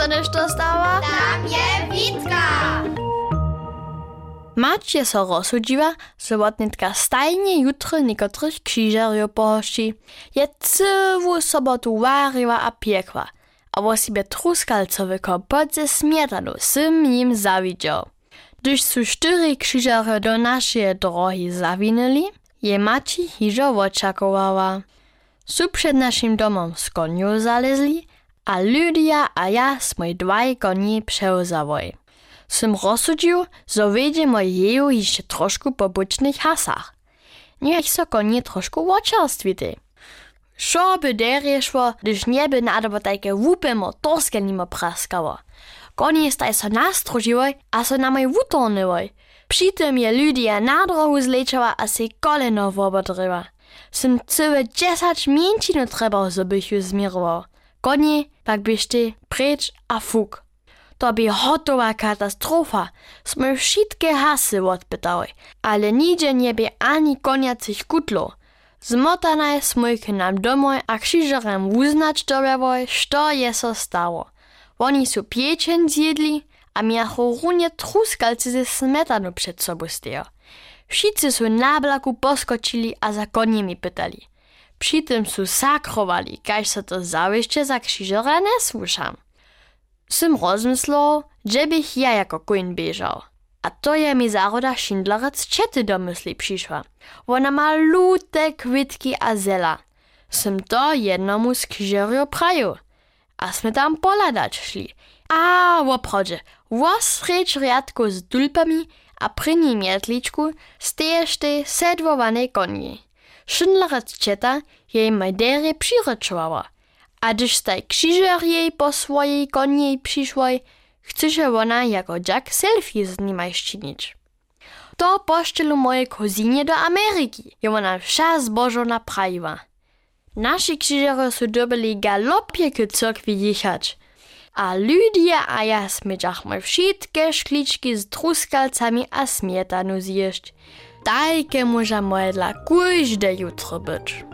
dostaneš to stała? Tam je Witka! Macie so rozsudziła, że łotnitka stajnie jutro niekotrych krzyżerów pohości. Je całą sobotu wariła a piekła, a o sobie truskalcowy kompot ze śmietaną sym im zawidział. Gdyż su cztery krzyżery do naszej drogi zawinęli, je maci hiżo oczakowała. Su przed naszym domem z koniu zalezli, a Lydia a ja smoj dwaj koni przełzawoj. Sym rozsudził, że wyjdziemy jeju jeszcze troszkę po bocznych hasach. Niech so konie troszkę oczerstwity. Šo by derje szło, gdyż nie by nadobo takie łupy motorskie nimo praskało. Konie staj so nastrožiłoj, a so na moj wutornyłoj. Przy tym je Lydia na drogu zlečała, a se koleno wobodryła. Sym całe dziesięć mięcinu trzeba, żebyś ju zmirował. Konie pak byście precz a fuk. To by hotowa katastrofa. Sme wszystkie hasy odpytały, ale nigdzie nie by ani koniacych kutlo. Zmotane sme k nam domoj a krzyżerem uznać dobiawoj, što je so stało. Oni su pieczeń zjedli, a miacho runie truskalcy ze smetanu przed sobą stejo. Wszyscy su na blaku a za koniemi pytali. Przy tym su sakrowali, kaž se to zawieszcze za krzyżera nie słyszam. Sym rozmyslał, że bych ja jako koń bieżał. A to je mi zaroda Schindlerec czety do myśli przyszła. Ona lute kwitki a zela. To jednomu z krzyżerio praju. A sme tam poladać szli. A woprawdzie, wosrecz riadku z tulpami, a przy nim jetliczku stejesz te sedwowane konie. Schindlerec czeta jej majdery przyryczowała. A gdyż staj krzyżer jej po swojej koniej przyszłoj, chce ona jako Jack selfie z nim ścinić. To poszczelu mojej kozinie do Ameryki, je ona wsza zbożo naprawiła. Nasi krzyżery su dobili galopie k cyrkwi jechać. A Lydia a ja smyczachmy wszystkie szkliczki z truskalcami a smietanu zjeść. Tajke może moje dla każde jutro być.